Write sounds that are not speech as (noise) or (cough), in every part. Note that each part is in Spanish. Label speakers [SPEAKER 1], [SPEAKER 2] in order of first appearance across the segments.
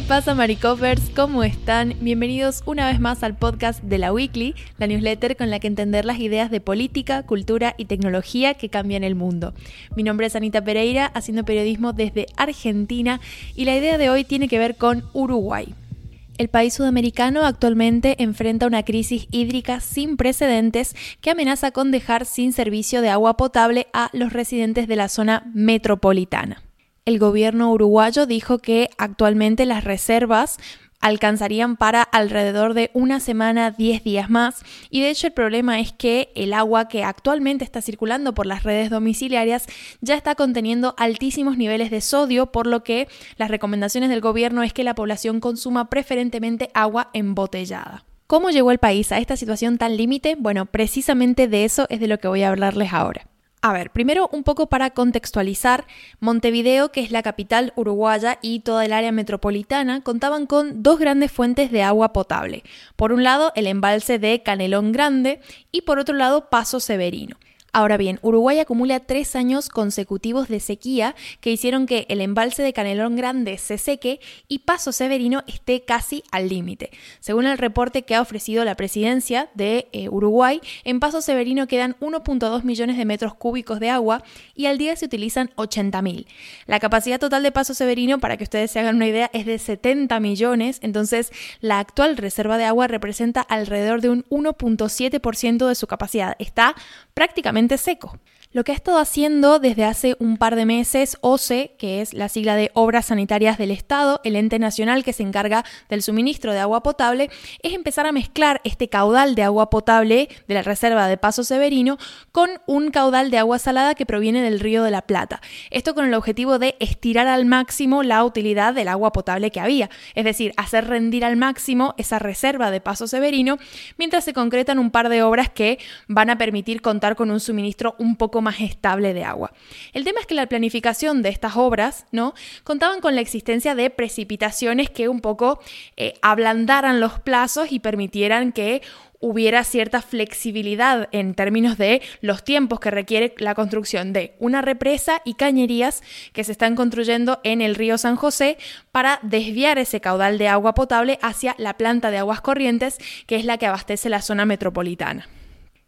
[SPEAKER 1] ¿Qué pasa, Maricopers? ¿Cómo están? Bienvenidos una vez más al podcast de la Weekly, la newsletter con la que entender las ideas de política, cultura y tecnología que cambian el mundo. Mi nombre es Anita Pereira, haciendo periodismo desde Argentina, y la idea de hoy tiene que ver con Uruguay. El país sudamericano actualmente enfrenta una crisis hídrica sin precedentes que amenaza con dejar sin servicio de agua potable a los residentes de la zona metropolitana. El gobierno uruguayo dijo que actualmente las reservas alcanzarían para alrededor de una semana, 10 días más. Y de hecho el problema es que el agua que actualmente está circulando por las redes domiciliarias ya está conteniendo altísimos niveles de sodio, por lo que las recomendaciones del gobierno es que la población consuma preferentemente agua embotellada. ¿Cómo llegó el país a esta situación tan límite? Bueno, precisamente de eso es de lo que voy a hablarles ahora. A ver, primero un poco para contextualizar, Montevideo, que es la capital uruguaya y toda el área metropolitana, contaban con dos grandes fuentes de agua potable. Por un lado, el embalse de Canelón Grande y por otro lado, Paso Severino. Ahora bien, Uruguay acumula tres años consecutivos de sequía que hicieron que el embalse de Canelón Grande se seque y Paso Severino esté casi al límite. Según el reporte que ha ofrecido la presidencia de eh, Uruguay, en Paso Severino quedan 1.2 millones de metros cúbicos de agua y al día se utilizan 80.000. La capacidad total de Paso Severino, para que ustedes se hagan una idea, es de 70 millones, entonces la actual reserva de agua representa alrededor de un 1.7% de su capacidad. Está prácticamente seco. Lo que ha estado haciendo desde hace un par de meses OCE, que es la sigla de Obras Sanitarias del Estado, el ente nacional que se encarga del suministro de agua potable, es empezar a mezclar este caudal de agua potable de la reserva de Paso Severino con un caudal de agua salada que proviene del río de la Plata. Esto con el objetivo de estirar al máximo la utilidad del agua potable que había, es decir, hacer rendir al máximo esa reserva de Paso Severino, mientras se concretan un par de obras que van a permitir contar con un suministro un poco más estable de agua. El tema es que la planificación de estas obras, ¿no? Contaban con la existencia de precipitaciones que un poco eh, ablandaran los plazos y permitieran que hubiera cierta flexibilidad en términos de los tiempos que requiere la construcción de una represa y cañerías que se están construyendo en el río San José para desviar ese caudal de agua potable hacia la planta de aguas corrientes, que es la que abastece la zona metropolitana.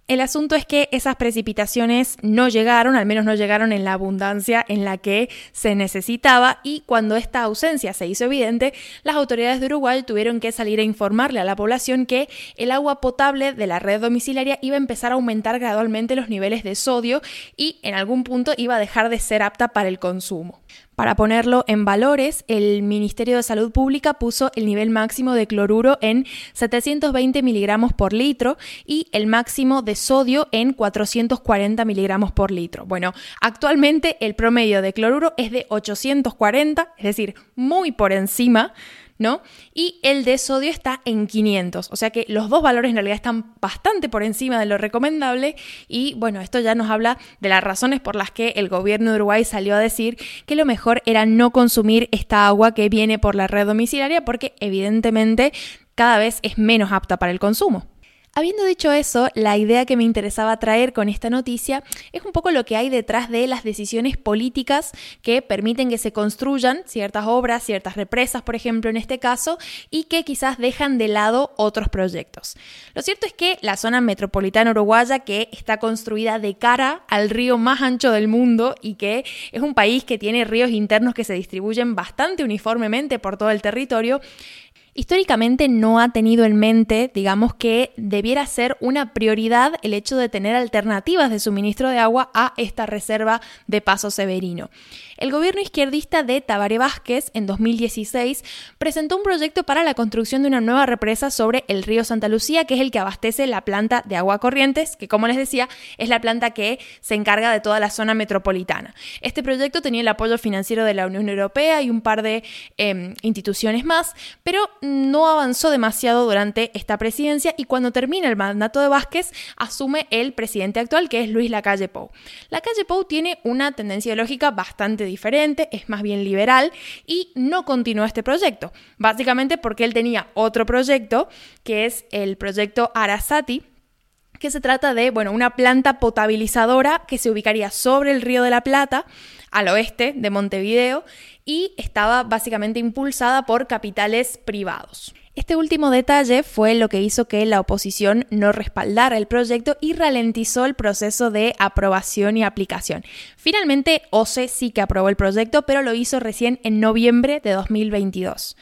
[SPEAKER 1] El asunto es que esas precipitaciones no llegaron, al menos no llegaron en la abundancia en la que se necesitaba y cuando esta ausencia se hizo evidente, las autoridades de Uruguay tuvieron que salir a informarle a la población que el agua potable de la red domiciliaria iba a empezar a aumentar gradualmente los niveles de sodio y en algún punto iba a dejar de ser apta para el consumo. Para ponerlo en valores, el Ministerio de Salud Pública puso el nivel máximo de cloruro en 720 miligramos por litro y el máximo de sodio en 440 miligramos por litro. Bueno, actualmente el promedio de cloruro es de 840, es decir, muy por encima ¿no? Y el de sodio está en 500, o sea que los dos valores en realidad están bastante por encima de lo recomendable y bueno, esto ya nos habla de las razones por las que el gobierno de Uruguay salió a decir que lo mejor era no consumir esta agua que viene por la red domiciliaria porque evidentemente cada vez es menos apta para el consumo. Habiendo dicho eso, la idea que me interesaba traer con esta noticia es un poco lo que hay detrás de las decisiones políticas que permiten que se construyan ciertas obras, ciertas represas, por ejemplo, en este caso, y que quizás dejan de lado otros proyectos. Lo cierto es que la zona metropolitana uruguaya, que está construida de cara al río más ancho del mundo y que es un país que tiene ríos internos que se distribuyen bastante uniformemente por todo el territorio, históricamente no ha tenido en mente, digamos, que debiera ser una prioridad el hecho de tener alternativas de suministro de agua a esta reserva de Paso Severino. El gobierno izquierdista de Tabaré Vázquez en 2016 presentó un proyecto para la construcción de una nueva represa sobre el río Santa Lucía, que es el que abastece la planta de agua corrientes, que como les decía es la planta que se encarga de toda la zona metropolitana. Este proyecto tenía el apoyo financiero de la Unión Europea y un par de em, instituciones más, pero no avanzó demasiado durante esta presidencia y cuando termina el mandato de Vázquez asume el presidente actual, que es Luis Lacalle Pou. Lacalle Pou tiene una tendencia ideológica bastante diferente, es más bien liberal y no continuó este proyecto, básicamente porque él tenía otro proyecto que es el proyecto Arasati, que se trata de, bueno, una planta potabilizadora que se ubicaría sobre el río de la Plata, al oeste de Montevideo, y estaba básicamente impulsada por capitales privados. Este último detalle fue lo que hizo que la oposición no respaldara el proyecto y ralentizó el proceso de aprobación y aplicación. Finalmente, OCE sí que aprobó el proyecto, pero lo hizo recién en noviembre de 2022.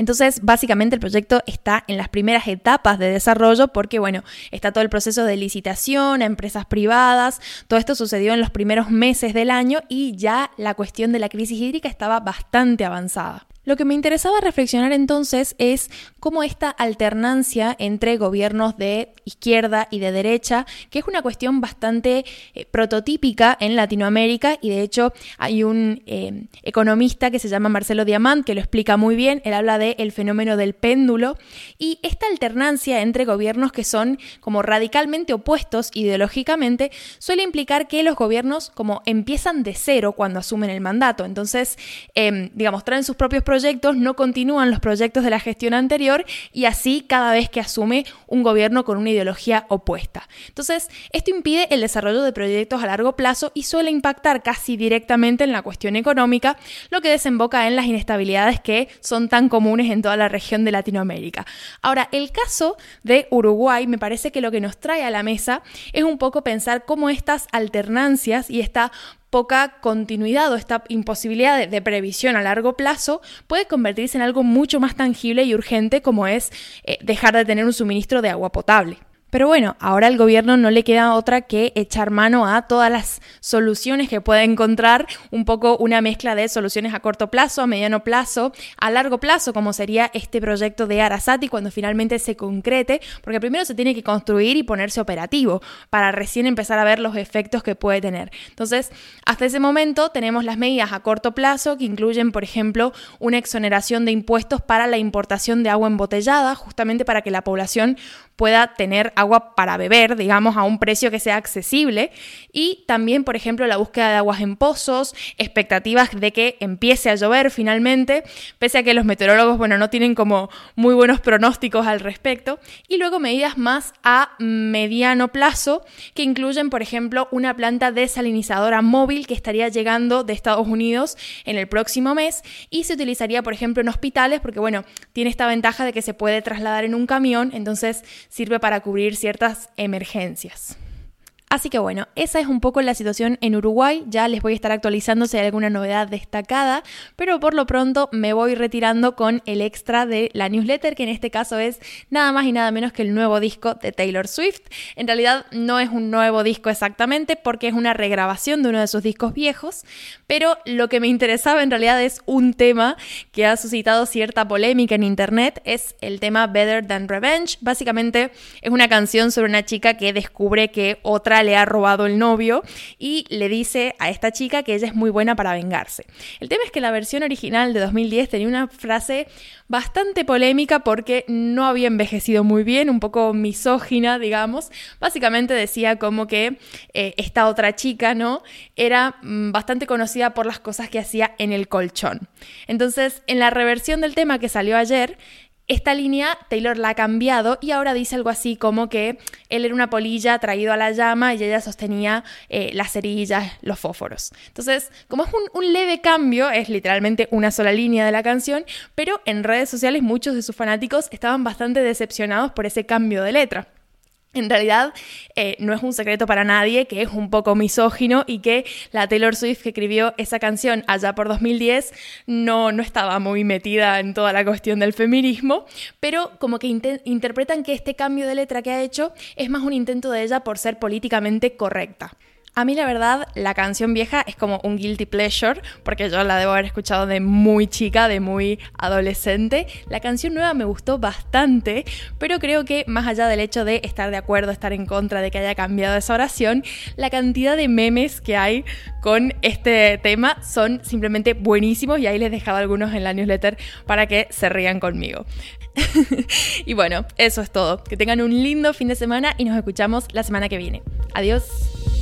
[SPEAKER 1] Entonces, básicamente el proyecto está en las primeras etapas de desarrollo porque, bueno, está todo el proceso de licitación a empresas privadas, todo esto sucedió en los primeros meses del año y ya la cuestión de la crisis hídrica estaba bastante avanzada. Lo que me interesaba reflexionar entonces es cómo esta alternancia entre gobiernos de izquierda y de derecha, que es una cuestión bastante eh, prototípica en Latinoamérica y de hecho hay un eh, economista que se llama Marcelo Diamant que lo explica muy bien, él habla del el fenómeno del péndulo y esta alternancia entre gobiernos que son como radicalmente opuestos ideológicamente suele implicar que los gobiernos como empiezan de cero cuando asumen el mandato, entonces em, digamos traen sus propios proyectos, no continúan los proyectos de la gestión anterior y así cada vez que asume un gobierno con una ideología opuesta. Entonces, esto impide el desarrollo de proyectos a largo plazo y suele impactar casi directamente en la cuestión económica, lo que desemboca en las inestabilidades que son tan comunes en toda la región de Latinoamérica. Ahora, el caso de Uruguay me parece que lo que nos trae a la mesa es un poco pensar cómo estas alternancias y esta poca continuidad o esta imposibilidad de, previsión a largo plazo puede convertirse en algo mucho más tangible y urgente como es eh, dejar de tener un suministro de agua potable. Pero bueno, ahora al gobierno no le queda otra que echar mano a todas las soluciones que puede encontrar, un poco una mezcla de soluciones a corto plazo, a mediano plazo, a largo plazo, como sería este proyecto de Arasati cuando finalmente se concrete, porque primero se tiene que construir y ponerse operativo para recién empezar a ver los efectos que puede tener. Entonces, hasta ese momento tenemos las medidas a corto plazo que incluyen, por ejemplo, una exoneración de impuestos para la importación de agua embotellada, justamente para que la población pueda tener agua para beber, digamos, a un precio que sea accesible. Y también, por ejemplo, la búsqueda de aguas en pozos, expectativas de que empiece a llover finalmente, pese a que los meteorólogos, bueno, no tienen como muy buenos pronósticos al respecto. Y luego medidas más a mediano plazo, que incluyen, por ejemplo, una planta desalinizadora móvil que estaría llegando de Estados Unidos en el próximo mes y se utilizaría, por ejemplo, en hospitales, porque, bueno, tiene esta ventaja de que se puede trasladar en un camión, entonces sirve para cubrir ciertas emergencias. Así que bueno, esa es un poco la situación en Uruguay. Ya les voy a estar actualizando si hay alguna novedad destacada, pero por lo pronto me voy retirando con el extra de la newsletter, que en este caso es nada más y nada menos que el nuevo disco de Taylor Swift. En realidad no es un nuevo disco exactamente porque es una regrabación de uno de sus discos viejos, pero lo que me interesaba en realidad es un tema que ha suscitado cierta polémica en internet, es el tema Better Than Revenge. Básicamente es una canción sobre una chica que descubre que otra le ha robado el novio y le dice a esta chica que ella es muy buena para vengarse. El tema es que la versión original de 2010 tenía una frase bastante polémica porque no había envejecido muy bien, un poco misógina, digamos. Básicamente decía como que eh, esta otra chica, ¿no? Era mm, bastante conocida por las cosas que hacía en el colchón. Entonces, en la reversión del tema que salió ayer, esta línea Taylor la ha cambiado y ahora dice algo así como que él era una polilla traído a la llama y ella sostenía eh, las cerillas, los fósforos. Entonces, como es un leve cambio, es literalmente una sola línea de la canción, pero en redes sociales muchos de sus fanáticos estaban bastante decepcionados por ese cambio de letra. En realidad, eh, no es un secreto para nadie que es un poco misógino y que la Taylor Swift que escribió esa canción allá por 2010 no, no estaba muy metida en toda la cuestión del feminismo, pero como que interpretan que este cambio de letra que ha hecho es más un intento de ella por ser políticamente correcta. A mí la verdad la canción vieja es como un guilty pleasure porque yo la debo haber escuchado de muy chica, de muy adolescente. La canción nueva me gustó bastante, pero creo que más allá del hecho de estar de acuerdo, estar en contra de que haya cambiado esa oración, la cantidad de memes que hay con este tema son simplemente buenísimos y ahí les he dejado algunos en la newsletter para que se rían conmigo. (laughs) y bueno, eso es todo. Que tengan un lindo fin de semana y nos escuchamos la semana que viene. Adiós.